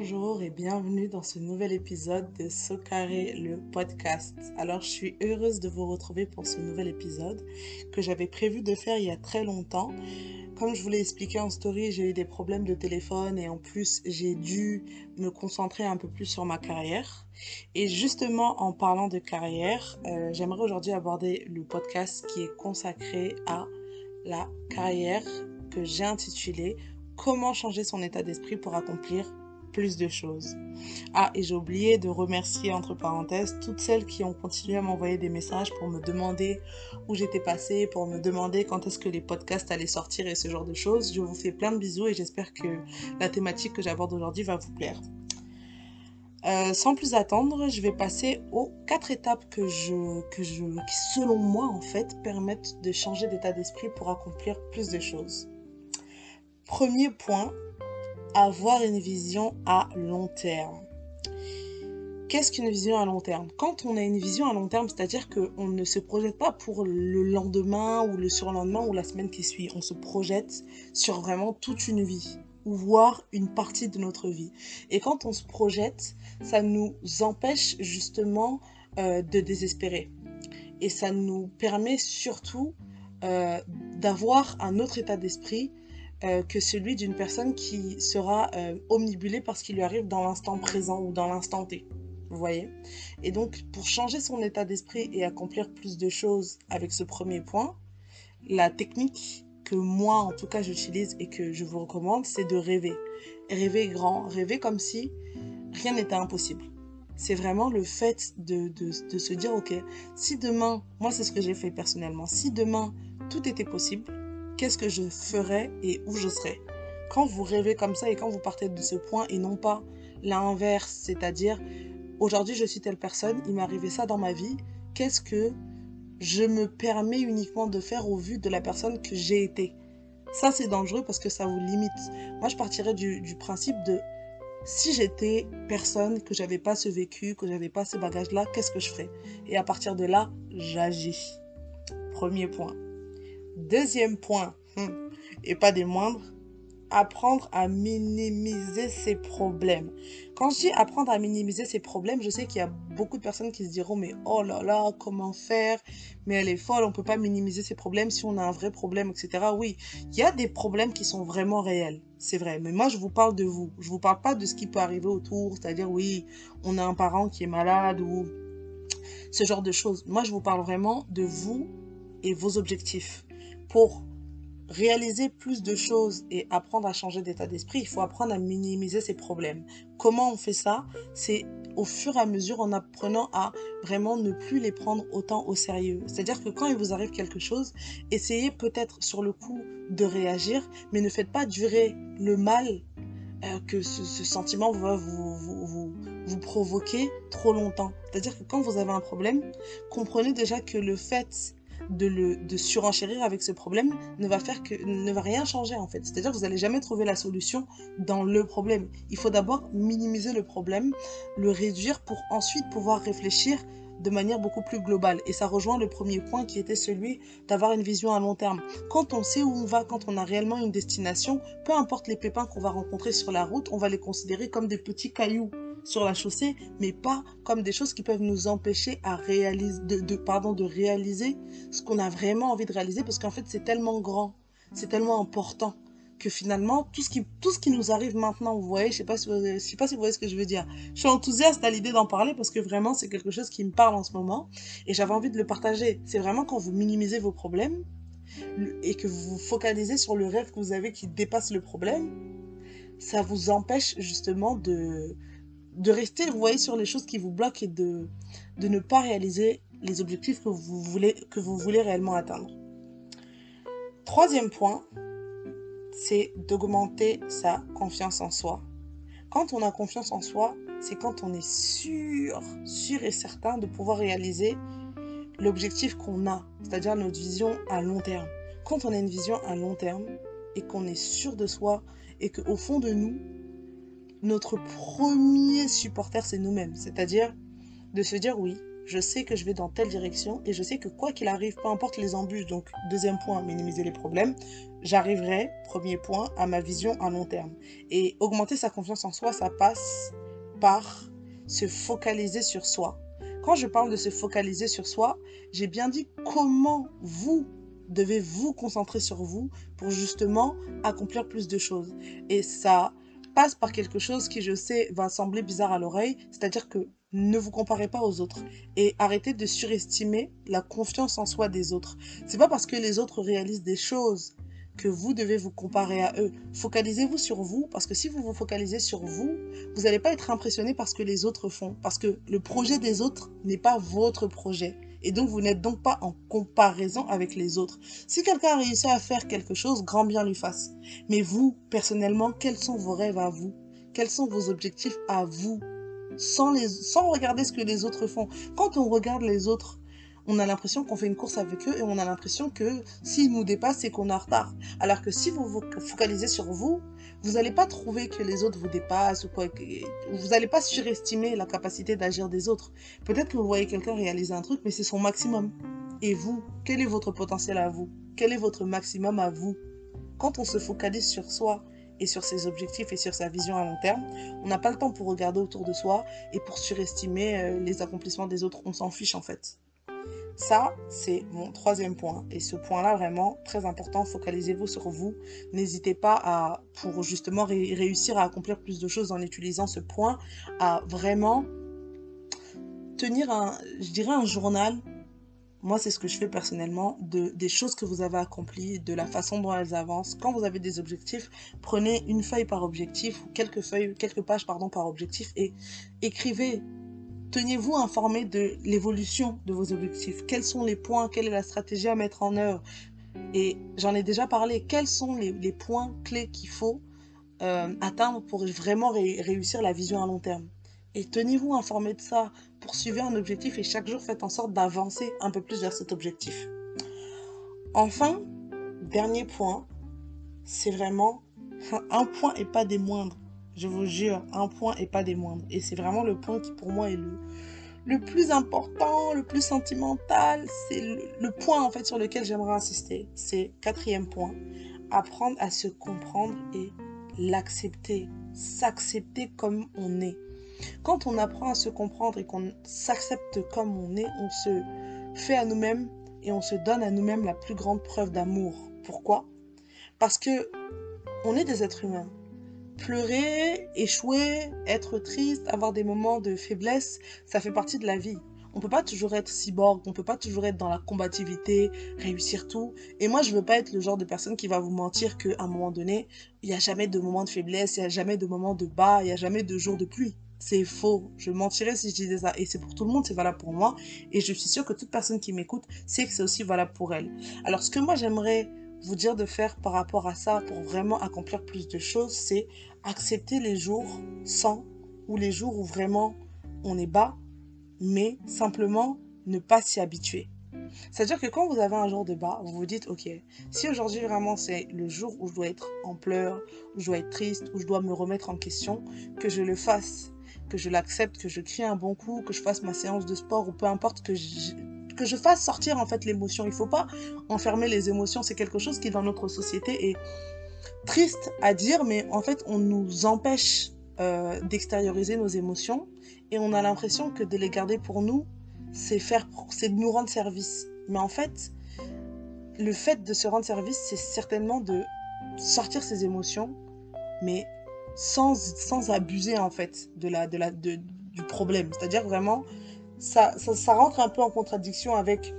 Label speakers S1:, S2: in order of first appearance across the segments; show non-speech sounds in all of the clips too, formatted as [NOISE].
S1: Bonjour et bienvenue dans ce nouvel épisode de Socaré le podcast. Alors je suis heureuse de vous retrouver pour ce nouvel épisode que j'avais prévu de faire il y a très longtemps. Comme je vous l'ai expliqué en story, j'ai eu des problèmes de téléphone et en plus j'ai dû me concentrer un peu plus sur ma carrière. Et justement en parlant de carrière, euh, j'aimerais aujourd'hui aborder le podcast qui est consacré à la carrière que j'ai intitulé Comment changer son état d'esprit pour accomplir plus de choses. Ah, et j'ai oublié de remercier, entre parenthèses, toutes celles qui ont continué à m'envoyer des messages pour me demander où j'étais passée, pour me demander quand est-ce que les podcasts allaient sortir et ce genre de choses. Je vous fais plein de bisous et j'espère que la thématique que j'aborde aujourd'hui va vous plaire. Euh, sans plus attendre, je vais passer aux quatre étapes que que je, qui, selon moi, en fait, permettent de changer d'état d'esprit pour accomplir plus de choses. Premier point, avoir une vision à long terme. Qu'est-ce qu'une vision à long terme? Quand on a une vision à long terme, c'est-à-dire qu'on ne se projette pas pour le lendemain ou le surlendemain ou la semaine qui suit. On se projette sur vraiment toute une vie ou voire une partie de notre vie. Et quand on se projette, ça nous empêche justement euh, de désespérer. Et ça nous permet surtout euh, d'avoir un autre état d'esprit euh, que celui d'une personne qui sera euh, omnibulée par ce qui lui arrive dans l'instant présent ou dans l'instant T. Vous voyez? Et donc, pour changer son état d'esprit et accomplir plus de choses avec ce premier point, la technique que moi, en tout cas, j'utilise et que je vous recommande, c'est de rêver. Rêver grand, rêver comme si rien n'était impossible. C'est vraiment le fait de, de, de se dire, ok, si demain, moi c'est ce que j'ai fait personnellement, si demain tout était possible, qu'est-ce que je ferais et où je serais. Quand vous rêvez comme ça et quand vous partez de ce point et non pas l'inverse, c'est-à-dire aujourd'hui je suis telle personne, il m'est arrivé ça dans ma vie, qu'est-ce que je me permets uniquement de faire au vu de la personne que j'ai été? Ça c'est dangereux parce que ça vous limite. Moi je partirais du, du principe de si j'étais personne, que j'avais pas ce vécu, que j'avais pas ce bagage-là, qu'est-ce que je ferais? Et à partir de là, j'agis. Premier point. Deuxième point, hmm, et pas des moindres, apprendre à minimiser ses problèmes. Quand je dis apprendre à minimiser ses problèmes, je sais qu'il y a beaucoup de personnes qui se diront mais oh là là, comment faire? Mais elle est folle, on peut pas minimiser ses problèmes si on a un vrai problème, etc. Oui, il y a des problèmes qui sont vraiment réels, c'est vrai. Mais moi, je vous parle de vous. Je vous parle pas de ce qui peut arriver autour, c'est-à-dire oui, on a un parent qui est malade ou ce genre de choses. Moi, je vous parle vraiment de vous et vos objectifs pour réaliser plus de choses et apprendre à changer d'état d'esprit, il faut apprendre à minimiser ses problèmes. Comment on fait ça? C'est au fur et à mesure en apprenant à vraiment ne plus les prendre autant au sérieux. C'est-à-dire que quand il vous arrive quelque chose, essayez peut-être sur le coup de réagir, mais ne faites pas durer le mal euh, que ce, sentiment va vous, vous, vous, vous provoquer trop longtemps. C'est-à-dire que quand vous avez un problème, comprenez déjà que le fait de, surenchérir avec ce problème ne va faire que ne va rien changer en fait. C'est-à-dire que vous n'allez jamais trouver la solution dans le problème. Il faut d'abord minimiser le problème, le réduire pour ensuite pouvoir réfléchir de manière beaucoup plus globale. Et ça rejoint le premier point qui était celui d'avoir une vision à long terme. Quand on sait où on va, quand on a réellement une destination, peu importe les pépins qu'on va rencontrer sur la route, on va les considérer comme des petits cailloux sur la chaussée, mais pas comme des choses qui peuvent nous empêcher à réaliser, de, de pardon, de réaliser ce qu'on a vraiment envie de réaliser, parce qu'en fait, c'est tellement grand, c'est tellement important que finalement, tout ce qui, tout ce qui nous arrive maintenant, vous voyez, je sais si sais pas si vous voyez ce que je veux dire. Je suis enthousiaste à l'idée d'en parler parce que vraiment, c'est quelque chose qui me parle en ce moment et j'avais envie de le partager. C'est vraiment quand vous minimisez vos problèmes et que vous vous focalisez sur le rêve que vous avez qui dépasse le problème, ça vous empêche justement de, de rester, vous voyez, sur les choses qui vous bloquent et de, de ne pas réaliser les objectifs que vous voulez, que vous voulez réellement atteindre. Troisième point, c'est d'augmenter sa confiance en soi. Quand on a confiance en soi, c'est quand on est sûr, sûr et certain de pouvoir réaliser l'objectif qu'on a, c'est-à-dire notre vision à long terme. Quand on a une vision à long terme et qu'on est sûr de soi et qu'au fond de nous, notre premier supporter, c'est nous-mêmes. C'est-à-dire de se dire oui, je sais que je vais dans telle direction et je sais que quoi qu'il arrive, peu importe les embûches, donc deuxième point, minimiser les problèmes, j'arriverai, premier point, à ma vision à long terme. Et augmenter sa confiance en soi, ça passe par se focaliser sur soi. Quand je parle de se focaliser sur soi, j'ai bien dit comment vous devez vous concentrer sur vous pour justement accomplir plus de choses. Et ça par quelque chose qui, je sais, va sembler bizarre à l'oreille, c'est-à-dire que ne vous comparez pas aux autres et arrêtez de surestimer la confiance en soi des autres. C'est pas parce que les autres réalisent des choses que vous devez vous comparer à eux. Focalisez-vous sur vous, parce que si vous vous focalisez sur vous, vous n'allez pas être impressionné par ce que les autres font, parce que le projet des autres n'est pas votre projet. Et donc, vous n'êtes donc pas en comparaison avec les autres. Si quelqu'un a réussi à faire quelque chose, grand bien lui fasse. Mais vous, personnellement, quels sont vos rêves à vous? Quels sont vos objectifs à vous? Sans, les, sans regarder ce que les autres font. Quand on regarde les autres, on a l'impression qu'on fait une course avec eux et on a l'impression que s'ils nous dépassent, c'est qu'on est en retard. Alors que si vous vous focalisez sur vous, vous n'allez pas trouver que les autres vous dépassent ou quoi. Vous n'allez pas surestimer la capacité d'agir des autres. Peut-être que vous voyez quelqu'un réaliser un truc, mais c'est son maximum. Et vous, quel est votre potentiel à vous? Quel est votre maximum à vous? Quand on se focalise sur soi et sur ses objectifs et sur sa vision à long terme, on n'a pas le temps pour regarder autour de soi et pour surestimer euh, les accomplissements des autres. On s'en fiche en fait. Ça, c'est mon troisième point. Et ce point-là, vraiment, très important, focalisez-vous sur vous. N'hésitez pas à, pour justement réussir à accomplir plus de choses en utilisant ce point, à vraiment tenir un, je dirais un journal. Moi, c'est ce que je fais personnellement, de, des choses que vous avez accomplies, de la façon dont elles avancent. Quand vous avez des objectifs, prenez une feuille par objectif ou quelques feuilles, quelques pages pardon, par objectif et écrivez Tenez-vous informé de l'évolution de vos objectifs. Quels sont les points Quelle est la stratégie à mettre en œuvre? Et j'en ai déjà parlé. Quels sont les, points clés qu'il faut euh, atteindre pour vraiment réussir la vision à long terme? Et tenez-vous informé de ça. Poursuivez un objectif et chaque jour faites en sorte d'avancer un peu plus vers cet objectif. Enfin, dernier point, c'est vraiment [LAUGHS] un point et pas des moindres. Je vous jure, un point et pas des moindres. Et c'est vraiment le point qui pour moi est le, le plus important, le plus sentimental. C'est le, point en fait sur lequel j'aimerais insister. C'est quatrième point. Apprendre à se comprendre et l'accepter. S'accepter comme on est. Quand on apprend à se comprendre et qu'on s'accepte comme on est, on se fait à nous-mêmes et on se donne à nous-mêmes la plus grande preuve d'amour. Pourquoi? Parce que on est des êtres humains pleurer, échouer, être triste, avoir des moments de faiblesse, ça fait partie de la vie. On peut pas toujours être cyborg, on peut pas toujours être dans la combativité, réussir tout. Et moi, je veux pas être le genre de personne qui va vous mentir qu'à un moment donné, il n'y a jamais de moment de faiblesse, il n'y a jamais de moment de bas, il n'y a jamais de jour de pluie. C'est faux. Je mentirais si je disais ça. Et c'est pour tout le monde, c'est valable pour moi. Et je suis sûre que toute personne qui m'écoute sait que c'est aussi valable pour elle. Alors, ce que moi, j'aimerais vous dire de faire par rapport à ça pour vraiment accomplir plus de choses, c'est accepter les jours sans ou les jours où vraiment on est bas, mais simplement ne pas s'y habituer. C'est-à-dire que quand vous avez un jour de bas, vous vous dites, ok, si aujourd'hui vraiment c'est le jour où je dois être en pleurs, où je dois être triste, où je dois me remettre en question, que je le fasse, que je l'accepte, que je crie un bon coup, que je fasse ma séance de sport ou peu importe, que je, que je fasse sortir en fait l'émotion. Il faut pas enfermer les émotions. C'est quelque chose qui dans notre société est triste à dire, mais en fait on nous empêche euh, d'extérioriser nos émotions et on a l'impression que de les garder pour nous, c'est faire, c'est de nous rendre service. Mais en fait, le fait de se rendre service, c'est certainement de sortir ses émotions, mais sans, sans abuser en fait de la, de la, de, du problème. C'est-à-dire vraiment ça, rentre un peu en contradiction avec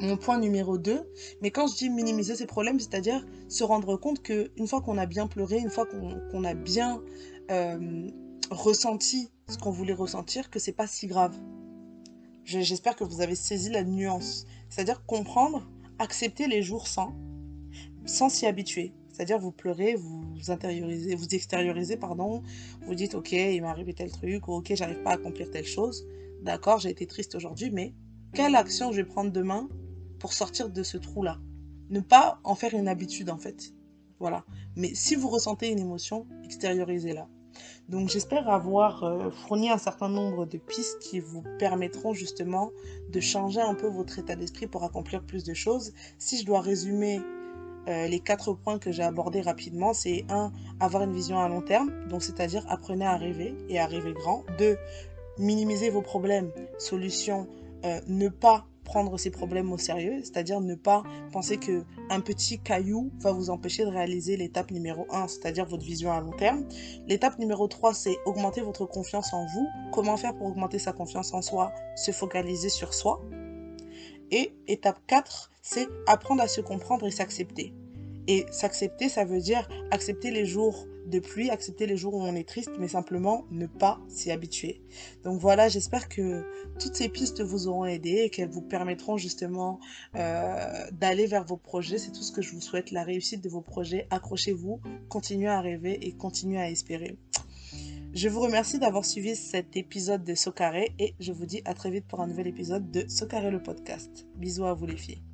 S1: mon point numéro 2. Mais quand je dis minimiser ces problèmes, c'est-à-dire se rendre compte qu'une fois qu'on a bien pleuré, une fois qu'on a bien euh, ressenti ce qu'on voulait ressentir, que c'est pas si grave. J'espère que vous avez saisi la nuance. C'est-à-dire comprendre, accepter les jours sans, sans s'y habituer. C'est-à-dire vous pleurez, vous intériorisez, vous extériorisez, pardon, vous dites ok, il m'est arrivé tel truc, ou ok, j'arrive pas à accomplir telle chose. D'accord, j'ai été triste aujourd'hui, mais quelle action je vais prendre demain pour sortir de ce trou-là? Ne pas en faire une habitude, en fait. Voilà. Mais si vous ressentez une émotion, extériorisez-la. Donc j'espère avoir euh, fourni un certain nombre de pistes qui vous permettront justement de changer un peu votre état d'esprit pour accomplir plus de choses. Si je dois résumer euh, les quatre points que j'ai abordés rapidement, c'est un, avoir une vision à long terme, donc c'est-à-dire apprenez à rêver et à rêver grand. Deux, minimiser vos problèmes, solution, euh, ne pas prendre ces problèmes au sérieux, c'est-à-dire ne pas penser que un petit caillou va vous empêcher de réaliser l'étape numéro 1, c'est-à-dire votre vision à long terme. L'étape numéro 3, c'est augmenter votre confiance en vous. Comment faire pour augmenter sa confiance en soi Se focaliser sur soi? Et étape 4, c'est apprendre à se comprendre et s'accepter. Et s'accepter, ça veut dire accepter les jours de pluie, accepter les jours où on est triste, mais simplement ne pas s'y habituer. Donc voilà, j'espère que toutes ces pistes vous auront aidé et qu'elles vous permettront justement euh, d'aller vers vos projets. C'est tout ce que je vous souhaite, la réussite de vos projets. Accrochez-vous, continuez à rêver et continuez à espérer. Je vous remercie d'avoir suivi cet épisode de Socaré et je vous dis à très vite pour un nouvel épisode de Socaré le podcast. Bisous à vous les filles.